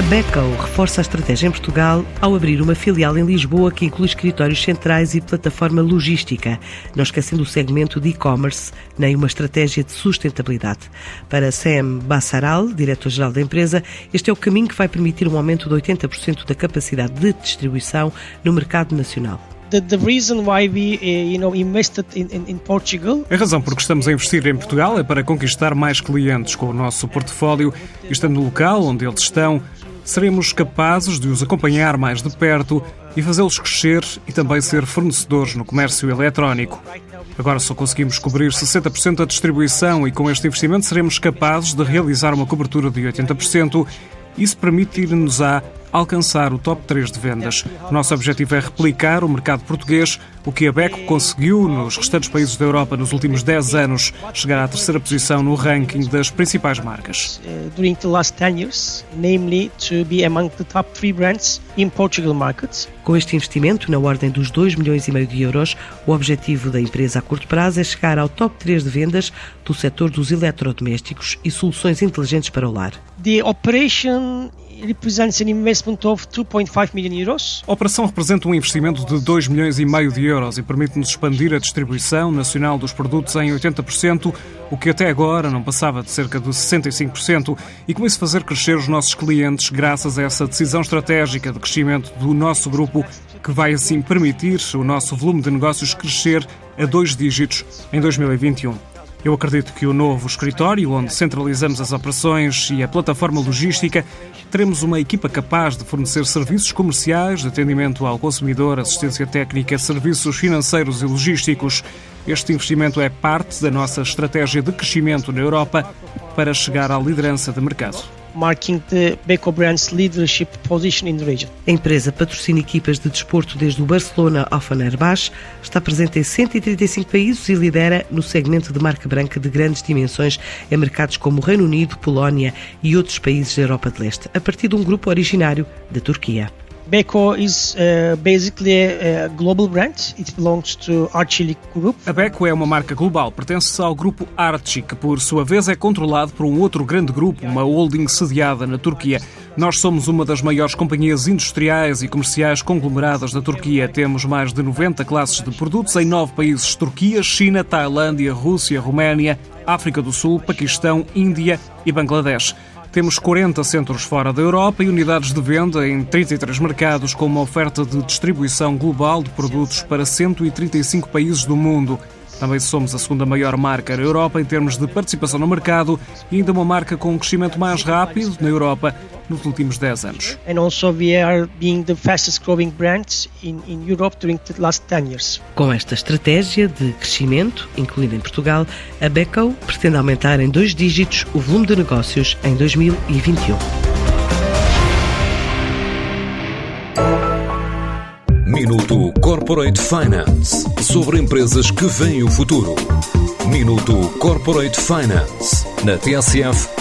A Beco reforça a estratégia em Portugal ao abrir uma filial em Lisboa que inclui escritórios centrais e plataforma logística, não esquecendo o segmento de e-commerce, nem uma estratégia de sustentabilidade. Para Sam Bassaral, diretor-geral da empresa, este é o caminho que vai permitir um aumento de 80% da capacidade de distribuição no mercado nacional. The, the reason why we, you know, invested in, in, in Portugal. A razão por que estamos a investir em Portugal é para conquistar mais clientes com o nosso portfólio estando no local onde eles estão, seremos capazes de os acompanhar mais de perto e fazê-los crescer e também ser fornecedores no comércio eletrónico. Agora só conseguimos cobrir 60% da distribuição e com este investimento seremos capazes de realizar uma cobertura de 80%. Isso permite-nos a alcançar o top 3 de vendas. O nosso objetivo é replicar o mercado português, o que a Beco conseguiu nos restantes países da Europa nos últimos 10 anos, chegar à terceira posição no ranking das principais marcas. Uh, during the last 10 years, namely to be among the top 3 brands in Portugal markets. Com este investimento, na ordem dos 2 milhões e meio de euros, o objetivo da empresa a curto prazo é chegar ao top 3 de vendas do setor dos eletrodomésticos e soluções inteligentes para o lar. The operation investment of 2.5 million euros. A operação representa um investimento de 2 milhões e meio de euros e permite-nos expandir a distribuição nacional dos produtos em 80%, o que até agora não passava de cerca de 65%, e com isso fazer crescer os nossos clientes graças a essa decisão estratégica de crescimento do nosso grupo, que vai assim permitir o nosso volume de negócios crescer a dois dígitos em 2021. Eu acredito que o novo escritório, onde centralizamos as operações e a plataforma logística, teremos uma equipa capaz de fornecer serviços comerciais, de atendimento ao consumidor, assistência técnica, serviços financeiros e logísticos. Este investimento é parte da nossa estratégia de crescimento na Europa para chegar à liderança de mercado marking the Beko brand's leadership position in the region. A empresa patrocina equipas de desporto desde o Barcelona ao Fenerbahçe, está presente em 135 países e lidera no segmento de marca branca de grandes dimensões em mercados como o Reino Unido, Polónia e outros países da Europa de Leste, a partir de um grupo originário da Turquia. Beko is uh, basically a, global brand. It belongs to Group. A Beko é uma marca global, pertence ao grupo Arçelik, que por sua vez é controlado por um outro grande grupo, uma holding sediada na Turquia. Nós somos uma das maiores companhias industriais e comerciais conglomeradas da Turquia. Temos mais de 90 classes de produtos em nove países: Turquia, China, Tailândia, Rússia, Roménia, África do Sul, Paquistão, Índia e Bangladesh. Temos 40 centros fora da Europa e unidades de venda em 33 mercados, com uma oferta de distribuição global de produtos para 135 países do mundo. Também somos a segunda maior marca na Europa em termos de participação no mercado e ainda uma marca com um crescimento mais rápido na Europa nos últimos 10 anos. And also we are being the fastest growing brand in, in Europe during the last 10 years. Com esta estratégia de crescimento, incluindo em Portugal, a Beco pretende aumentar em dois dígitos o volume de negócios em 2021. Minuto Corporate Finance sobre empresas que veem o futuro. Minuto Corporate Finance na TSF,